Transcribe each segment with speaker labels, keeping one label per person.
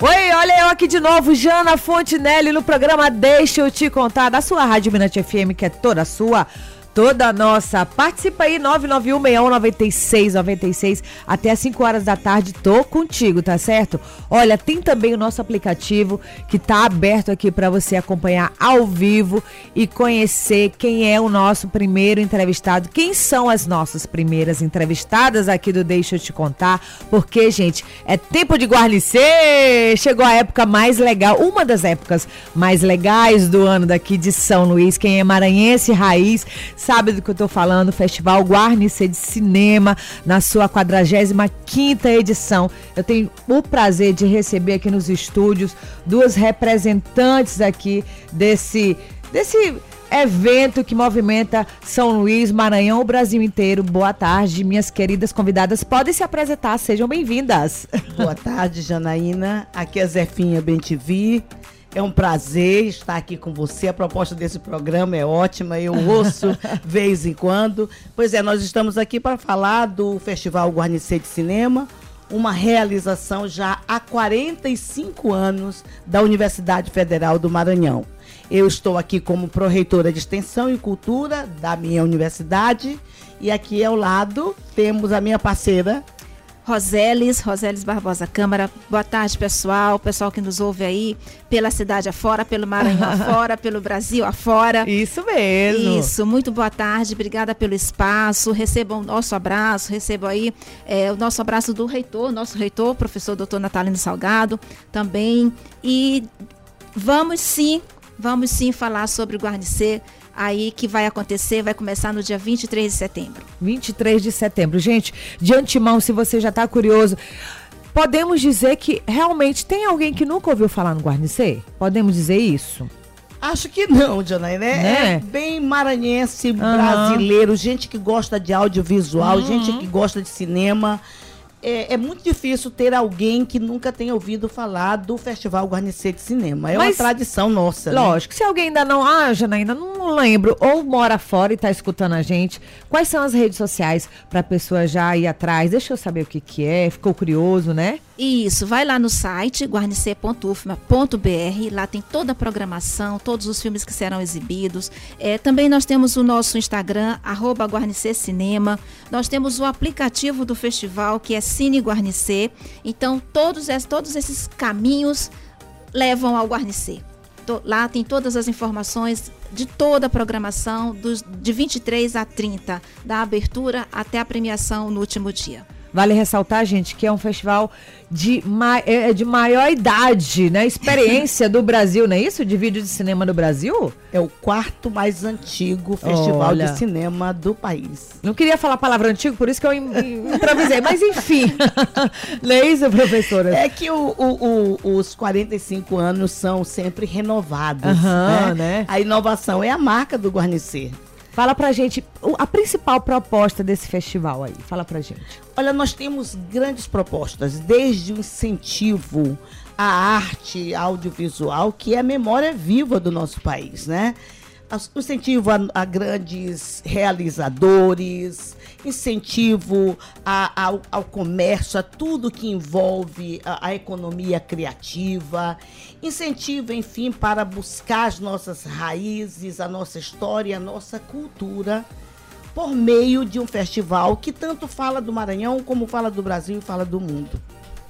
Speaker 1: Oi, olha eu aqui de novo, Jana Fontinelli, no programa Deixa eu te contar, da sua Rádio Minante FM, que é toda sua toda nossa. Participa aí, 991-9696, até às 5 horas da tarde. Tô contigo, tá certo? Olha, tem também o nosso aplicativo que tá aberto aqui para você acompanhar ao vivo e conhecer quem é o nosso primeiro entrevistado, quem são as nossas primeiras entrevistadas aqui do Deixa eu te contar, porque, gente, é tempo de guarnecer! Chegou a época mais legal, uma das épocas mais legais do ano daqui de São Luís. Quem é maranhense raiz sabe do que eu tô falando, Festival Guarnecer de Cinema, na sua 45ª edição. Eu tenho o prazer de receber aqui nos estúdios duas representantes aqui desse desse evento que movimenta São Luís, Maranhão, o Brasil inteiro. Boa tarde, minhas queridas convidadas. Podem se apresentar, sejam bem-vindas.
Speaker 2: Boa tarde, Janaína. Aqui é Zefinha Bentivi. É um prazer estar aqui com você. A proposta desse programa é ótima, eu ouço vez em quando. Pois é, nós estamos aqui para falar do Festival Guarnecer de Cinema, uma realização já há 45 anos da Universidade Federal do Maranhão. Eu estou aqui como pró-reitora de Extensão e Cultura da minha universidade e aqui ao lado temos a minha parceira
Speaker 3: Roseles, Roseles Barbosa Câmara. Boa tarde, pessoal. Pessoal que nos ouve aí pela cidade afora, pelo Maranhão afora, pelo Brasil afora.
Speaker 1: Isso mesmo.
Speaker 3: Isso, muito boa tarde. Obrigada pelo espaço. Recebam o nosso abraço, recebam aí é, o nosso abraço do reitor, nosso reitor, professor doutor Natalino Salgado, também. E vamos sim, vamos sim falar sobre o Guarnecer aí que vai acontecer, vai começar no dia 23 de setembro.
Speaker 1: 23 de setembro. Gente, de antemão, se você já está curioso, podemos dizer que realmente tem alguém que nunca ouviu falar no Guarnecer? Podemos dizer isso?
Speaker 2: Acho que não, Janaína. É,
Speaker 1: Né?
Speaker 2: é bem maranhense, brasileiro, gente que gosta de audiovisual,
Speaker 1: Uhum.
Speaker 2: gente que gosta de cinema. É, é muito difícil ter alguém que nunca tenha ouvido falar do Festival Guarnecer de Cinema. É
Speaker 1: Mas-
Speaker 2: uma tradição nossa. né?
Speaker 1: Lógico, se alguém ainda não, ah, Janaína, não lembro, ou mora fora e está escutando a gente, quais são as redes sociais para a pessoa já ir atrás? Deixa eu saber o que que é, ficou curioso, né?
Speaker 3: Isso, vai lá no site guarnecer.ufma.br, lá tem toda a programação, todos os filmes que serão exibidos. É, também nós temos o nosso Instagram, arroba Cinema. Nós temos o aplicativo do festival, que é Cine Guarnecer. Então, todos, todos esses caminhos levam ao Guarnecer. To- Lá tem todas as informações de toda a programação, dos, de 23 a 30, da abertura até a premiação no último dia.
Speaker 1: Vale ressaltar, gente, que é um festival de, ma é de maior idade, né? Experiência do Brasil, não é isso? De vídeo de cinema do Brasil?
Speaker 2: É o quarto mais antigo festival
Speaker 1: Olha.
Speaker 2: de cinema do país.
Speaker 1: Não queria falar a palavra antigo, por isso que eu im- im- improvisei. Mas enfim. não é isso, professora?
Speaker 2: É que o- o- o- os 45 anos são sempre renovados.
Speaker 1: Aham,
Speaker 2: né?
Speaker 1: né?
Speaker 2: A inovação é a marca do Guarnecer.
Speaker 1: Fala pra gente a principal proposta desse festival aí. Fala pra gente.
Speaker 2: Olha, nós temos grandes propostas, desde o incentivo à arte audiovisual, que é a memória viva do nosso país, né? Incentivo a, a grandes realizadores, incentivo a- ao, ao comércio, a tudo que envolve a, a economia criativa, incentivo, enfim, para buscar as nossas raízes, a nossa história, a nossa cultura por meio de um festival que tanto fala do Maranhão como fala do Brasil e fala do mundo.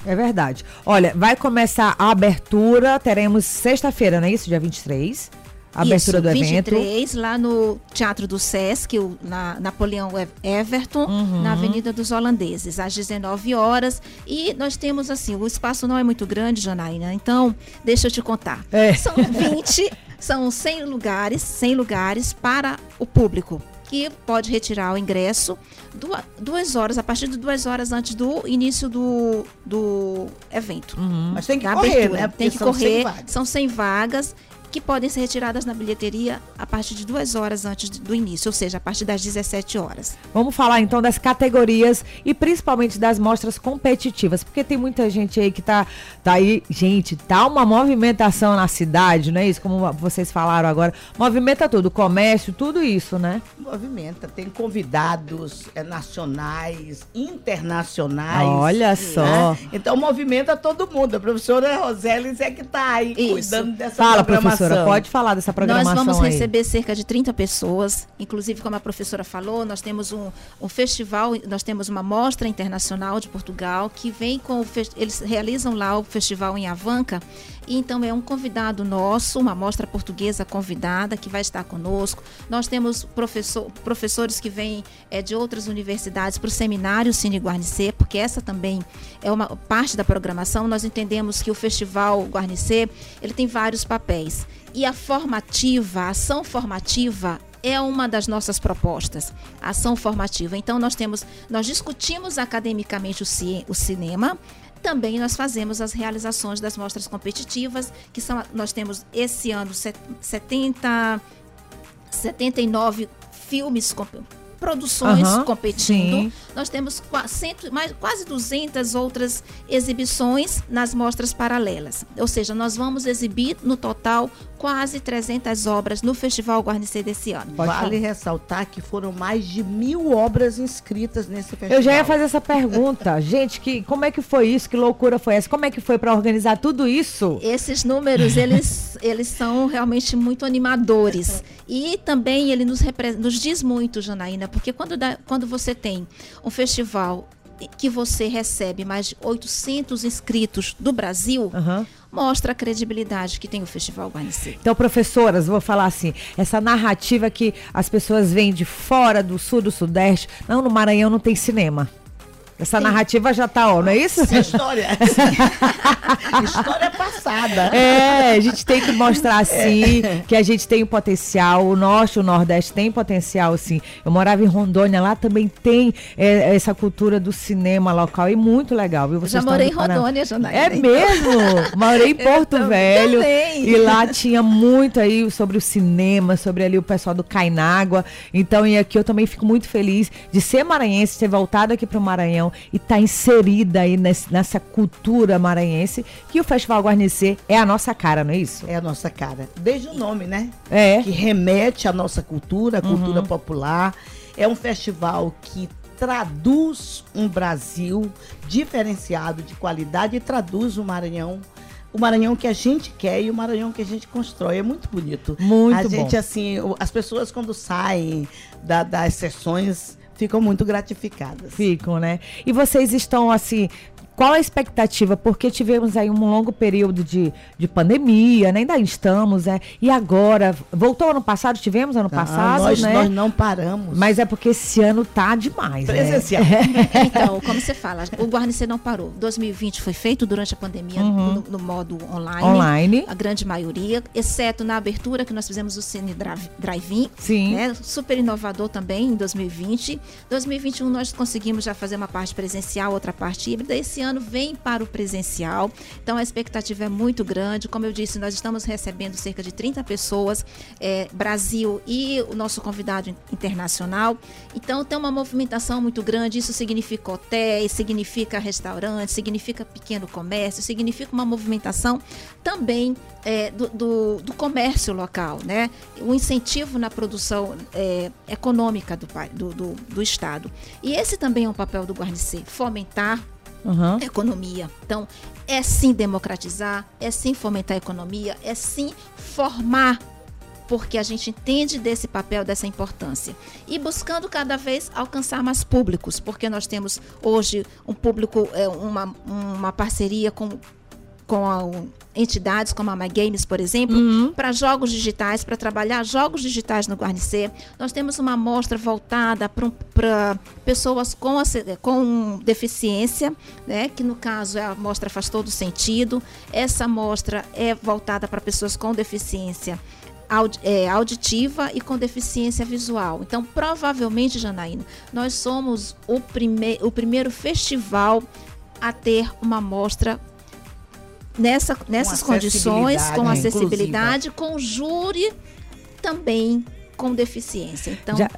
Speaker 1: É verdade. Olha, vai começar a abertura, teremos sexta-feira, não é isso? Dia 23. A abertura
Speaker 3: Isso,
Speaker 1: do evento.
Speaker 3: 23, lá no Teatro do Sesc, o- na Napoleão Ev- Everton,
Speaker 1: Uhum.
Speaker 3: na Avenida dos Holandeses, às 19 horas. E nós temos, assim, o espaço não é muito grande, Janaína, então, deixa eu te contar.
Speaker 1: É.
Speaker 3: São 20, são 100 lugares, 100 lugares para o público, que pode retirar o ingresso dua- duas horas, a partir de duas horas antes do início do, do evento.
Speaker 1: Uhum.
Speaker 2: Mas tem que correr,
Speaker 3: abertura.
Speaker 2: né?
Speaker 3: Tem
Speaker 2: Porque
Speaker 3: que
Speaker 2: são 100
Speaker 3: correr,
Speaker 2: vagas.
Speaker 3: são 100 vagas. Que podem ser retiradas na bilheteria a partir de duas horas antes do início, ou seja, a partir das 17 horas.
Speaker 1: Vamos falar então das categorias e principalmente das mostras competitivas, porque tem muita gente aí que tá, tá aí, gente, tá uma movimentação na cidade, não é isso? Como vocês falaram agora, movimenta tudo, comércio, tudo isso, né?
Speaker 2: Movimenta, tem convidados é, nacionais, internacionais.
Speaker 1: Olha só.
Speaker 2: Né? Então movimenta todo mundo. A professora Rosélis é que tá aí isso. cuidando dessa
Speaker 1: Fala, programação. Professora, pode falar dessa programação
Speaker 3: Nós vamos
Speaker 1: aí.
Speaker 3: receber cerca de 30 pessoas, inclusive como a professora falou, nós temos um, um festival, nós temos uma mostra internacional de Portugal que vem com o eles realizam lá o festival em Avanca, então é um convidado nosso, uma mostra portuguesa convidada que vai estar conosco. Nós temos professor, professores que vêm é, de outras universidades para o seminário Cine Guarnicê, porque essa também é uma parte da programação. Nós entendemos que o Festival Guarnicê ele tem vários papéis. E a formativa, a ação formativa é uma das nossas propostas, ação formativa. Então nós temos, nós discutimos academicamente o, ci, o cinema, também nós fazemos as realizações das mostras competitivas, que são nós temos esse ano 70 79 filmes produções uhum, competindo. Sim. Nós temos cento, mais, quase 200 outras exibições nas mostras paralelas. Ou seja, nós vamos exibir no total quase 300 obras no Festival Guarnicê desse ano.
Speaker 2: Vale ressaltar que foram mais de mil obras inscritas nesse festival.
Speaker 1: Eu já ia fazer essa pergunta. Gente, que, como é que foi isso? Que loucura foi essa? Como é que foi para organizar tudo isso?
Speaker 3: Esses números, eles, eles são realmente muito animadores. E também ele nos, nos diz muito, Janaína, porque quando, dá, quando você tem um festival que você recebe mais de 800 inscritos do Brasil, uhum. mostra a credibilidade que tem o Festival Guarnicê.
Speaker 1: Então, professoras, vou falar assim, essa narrativa que as pessoas vêm de fora, do sul, do sudeste, não, no Maranhão não tem cinema. Essa Sim. narrativa já tá, ó, não é isso?
Speaker 2: Essa história. história passada.
Speaker 1: É, a gente tem que mostrar assim é. que a gente tem potencial. O norte, o nordeste tem potencial, sim. Eu morava em Rondônia, lá também tem é, essa cultura do cinema local e muito legal, viu?
Speaker 3: Vocês já morei em Rondônia, Janaína.
Speaker 1: É mesmo? morei em Porto Velho.
Speaker 3: Também.
Speaker 1: E lá tinha muito aí sobre o cinema, sobre ali o pessoal do Cainágua. Então, e aqui eu também fico muito feliz de ser maranhense, ter voltado aqui para o Maranhão e estar tá inserida aí nesse, nessa cultura maranhense, que o Festival É a nossa cara, não é isso?
Speaker 2: É a nossa cara. Desde o nome, né?
Speaker 1: É.
Speaker 2: Que remete à nossa cultura, a cultura uhum. popular. É um festival que traduz um Brasil diferenciado, de qualidade, e traduz o Maranhão o Maranhão que a gente quer e o Maranhão que a gente constrói. É muito bonito.
Speaker 1: Muito
Speaker 2: a
Speaker 1: bom.
Speaker 2: A gente, assim, as pessoas quando saem da, das sessões ficam muito gratificadas.
Speaker 1: Ficam, né? E vocês estão assim qual a expectativa? Porque tivemos aí um longo período de, de pandemia, né? ainda estamos, né? E agora, voltou ano passado? Tivemos ano ah, passado,
Speaker 2: nós,
Speaker 1: né?
Speaker 2: Nós não paramos.
Speaker 1: Mas é porque esse ano tá demais,
Speaker 2: né? Presencial.
Speaker 3: né? então, como você fala, o Guarnicê não parou. 2020 foi feito durante a pandemia uhum. no, no, modo online.
Speaker 1: Online.
Speaker 3: A grande maioria, exceto na abertura que nós fizemos o Cine Drive-In.
Speaker 1: Sim.
Speaker 3: Né? Super inovador também em 2020. 2021 nós conseguimos já fazer uma parte presencial, outra parte híbrida. Esse ano ano vem para o presencial, então a expectativa é muito grande. Como eu disse, nós estamos recebendo cerca de 30 pessoas, é, Brasil e o nosso convidado internacional. Então tem uma movimentação muito grande. Isso significa hotéis, significa restaurantes, significa pequeno comércio, significa uma movimentação também é, do, do, do, comércio local, né? O incentivo na produção é, econômica do, do, do, do Estado. E esse também é um papel do Guarnicê, fomentar uhum. economia. Então, é sim democratizar, é sim fomentar a economia, é sim formar porque a gente entende desse papel, dessa importância. E buscando cada vez alcançar mais públicos, porque nós temos hoje um público, é, uma, uma parceria com com entidades como a My Games, por exemplo, uhum. para jogos digitais, para trabalhar jogos digitais no Guarnicê. Nós temos uma amostra voltada para pessoas com, com deficiência, né, que no caso a amostra faz todo sentido. Essa amostra é voltada para pessoas com deficiência é, auditiva e com deficiência visual. Então, provavelmente, Janaína, nós somos o, prime o primeiro festival a ter uma amostra nessa, nessas
Speaker 2: Com
Speaker 3: condições, com
Speaker 2: acessibilidade
Speaker 3: acessibilidade, com júri também com deficiência. Então,
Speaker 1: Já-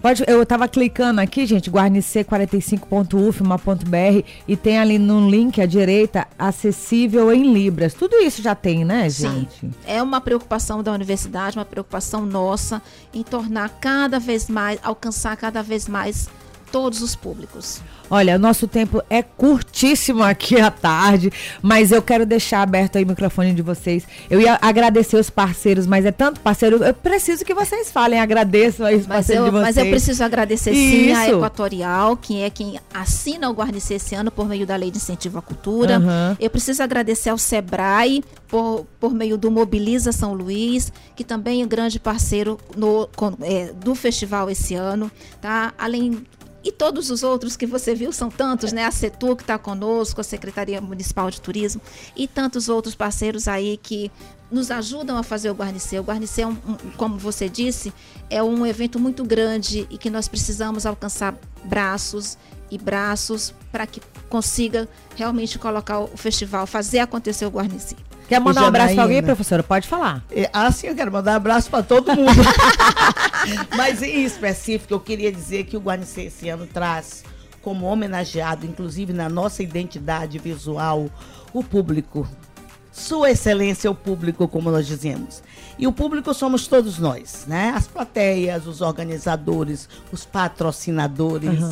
Speaker 1: Pode, eu tava clicando aqui, gente, guarnecer45.ufma.br e tem ali no link à direita acessível em libras. Tudo isso já tem, né,
Speaker 3: Sim.
Speaker 1: gente?
Speaker 3: É uma preocupação da universidade, uma preocupação nossa em tornar cada vez mais, alcançar cada vez mais todos os públicos.
Speaker 1: Olha, o nosso tempo é curtíssimo aqui à tarde, mas eu quero deixar aberto aí o microfone de vocês. Eu ia agradecer os parceiros, mas é tanto parceiro, eu preciso que vocês falem, agradeço aí os
Speaker 3: Mas
Speaker 1: parceiros
Speaker 3: eu,
Speaker 1: de vocês.
Speaker 3: mas eu preciso agradecer sim a. Equatorial, que é quem assina o Guarnecer esse ano por meio da Lei de Incentivo à Cultura.
Speaker 1: Aham.
Speaker 3: Eu preciso agradecer ao Sebrae por, por meio do Mobiliza São Luís, que também é um grande parceiro no- com- é, do festival esse ano. Tá? Além e todos os outros que você viu são tantos, né? A Setur que está conosco, a Secretaria Municipal de Turismo e tantos outros parceiros aí que nos ajudam a fazer o Guarnecer. O Guarnecer, é um- um- como você disse, é um evento muito grande e que nós precisamos alcançar braços e braços para que consiga realmente colocar o festival, fazer acontecer o Guarnecer.
Speaker 1: Quer mandar um abraço pra alguém, professora? Pode falar.
Speaker 2: É, Assim eu quero mandar um abraço para todo mundo. Mas em específico, eu queria dizer que o Guarnicê esse ano traz como homenageado, inclusive na nossa identidade visual, o público. Sua excelência, o público, como nós dizemos. E o público somos todos nós, né? As plateias, os organizadores, os patrocinadores,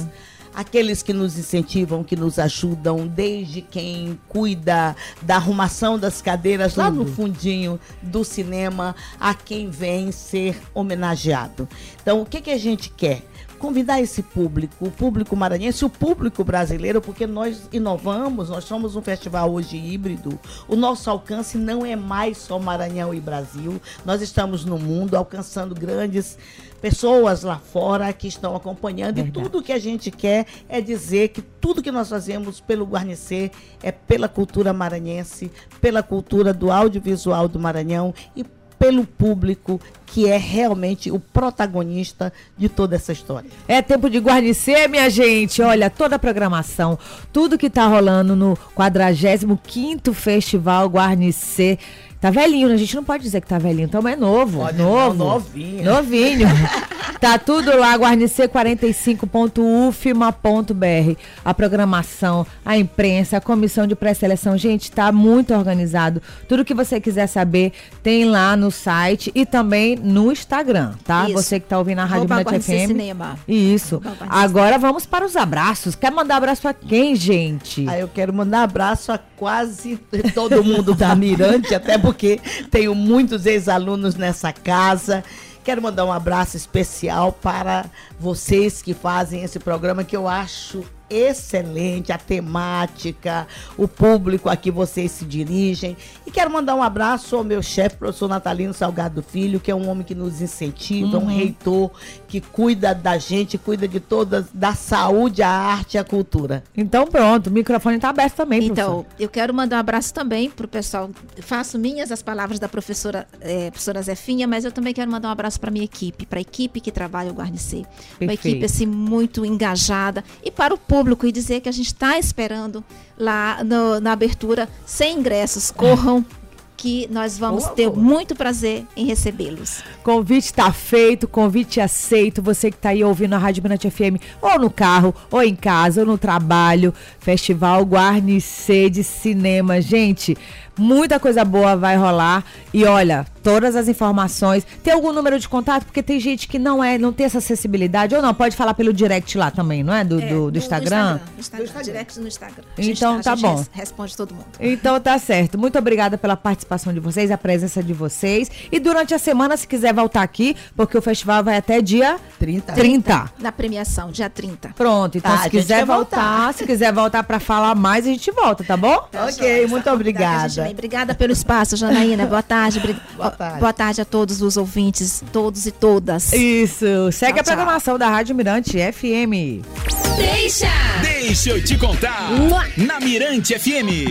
Speaker 2: aqueles que nos incentivam, que nos ajudam, desde quem cuida da arrumação das cadeiras lá no fundinho do cinema, a quem vem ser homenageado. Então, o que, que a gente quer? Convidar esse público, o público maranhense, o público brasileiro, porque nós inovamos, nós somos um festival hoje híbrido. O nosso alcance não é mais só Maranhão e Brasil. Nós estamos no mundo alcançando grandes pessoas lá fora que estão acompanhando
Speaker 1: Verdade.
Speaker 2: e tudo que a gente quer é dizer que tudo que nós fazemos pelo Guarnecer é pela cultura maranhense, pela cultura do audiovisual do Maranhão e pelo público que é realmente o protagonista de toda essa história.
Speaker 1: É tempo de guarnecer, minha gente. Olha, toda a programação, tudo que tá rolando no 45º Festival Guarnecer. Tá velhinho, né? A gente não pode dizer que tá velhinho, então é novo.
Speaker 2: Pode
Speaker 1: novo.
Speaker 2: não, novinho.
Speaker 1: Novinho. tá tudo lá, guarnecer45.ufma.br. A programação, a imprensa, a comissão de pré-seleção. Gente, tá muito organizado. Tudo que você quiser saber tem lá no site e também no Instagram, tá?
Speaker 3: Isso.
Speaker 1: Você que tá ouvindo a Rádio
Speaker 3: Guarnecer
Speaker 1: FM.
Speaker 3: Cinema.
Speaker 1: Isso. Agora vamos para os abraços. Quer mandar abraço pra quem, gente?
Speaker 2: Aí eu quero mandar abraço a quase todo mundo da Mirante, até porque tenho muitos ex-alunos nessa casa. Quero mandar um abraço especial para vocês que fazem esse programa que eu acho excelente, a temática, o público a que vocês se dirigem. E quero mandar um abraço ao meu chefe, professor Natalino Salgado Filho, que é um homem que nos incentiva, um reitor que cuida da gente, cuida de todas, da saúde, a arte e a cultura.
Speaker 1: Então pronto, o microfone tá aberto também,
Speaker 3: Então, eu quero mandar um abraço também para o pessoal. Faço minhas as palavras da professora, eh, professora Zefinha, mas eu também quero mandar um abraço para minha equipe, para a equipe que trabalha o Guarnecer. Uma equipe assim muito engajada e para o público e dizer que a gente está esperando lá no- na abertura sem ingressos. Corram que nós vamos
Speaker 2: Boa,
Speaker 3: ter
Speaker 2: boa.
Speaker 3: muito prazer em recebê-los.
Speaker 1: Convite tá feito, convite aceito. Você que tá aí ouvindo a Rádio Mirante FM, ou no carro, ou em casa, ou no trabalho. Festival Guarnicê de Cinema. Gente, muita coisa boa vai rolar. E olha, todas as informações. Tem algum número de contato? Porque tem gente que não é, não tem essa acessibilidade. Ou não, pode falar pelo direct lá também, não é? Do,
Speaker 3: É,
Speaker 1: do,
Speaker 3: no-
Speaker 1: do Instagram?
Speaker 3: No Instagram,
Speaker 2: Instagram.
Speaker 3: direct no Instagram.
Speaker 1: Então
Speaker 3: a
Speaker 1: tá
Speaker 3: gente
Speaker 1: bom.
Speaker 3: res- responde todo mundo.
Speaker 1: Então tá certo. Muito obrigada pela participação de vocês, a presença de vocês. E durante a semana, se quiser voltar aqui, porque o festival vai até dia
Speaker 2: 30.
Speaker 1: 30.
Speaker 3: Na premiação, dia 30.
Speaker 1: Pronto, então
Speaker 2: Tá,
Speaker 1: se quiser voltar,
Speaker 2: voltar.
Speaker 1: se quiser voltar pra falar mais, a gente volta, tá bom?
Speaker 2: Ok, muito obrigada.
Speaker 3: Obrigada, obrigada pelo espaço, Janaína. Boa tarde.
Speaker 2: Boa tarde.
Speaker 3: Boa tarde a todos os ouvintes, todos e todas.
Speaker 1: Isso. Segue
Speaker 3: Tchau,
Speaker 1: a programação da Rádio Mirante FM.
Speaker 4: Deixa eu te contar. Na Mirante FM.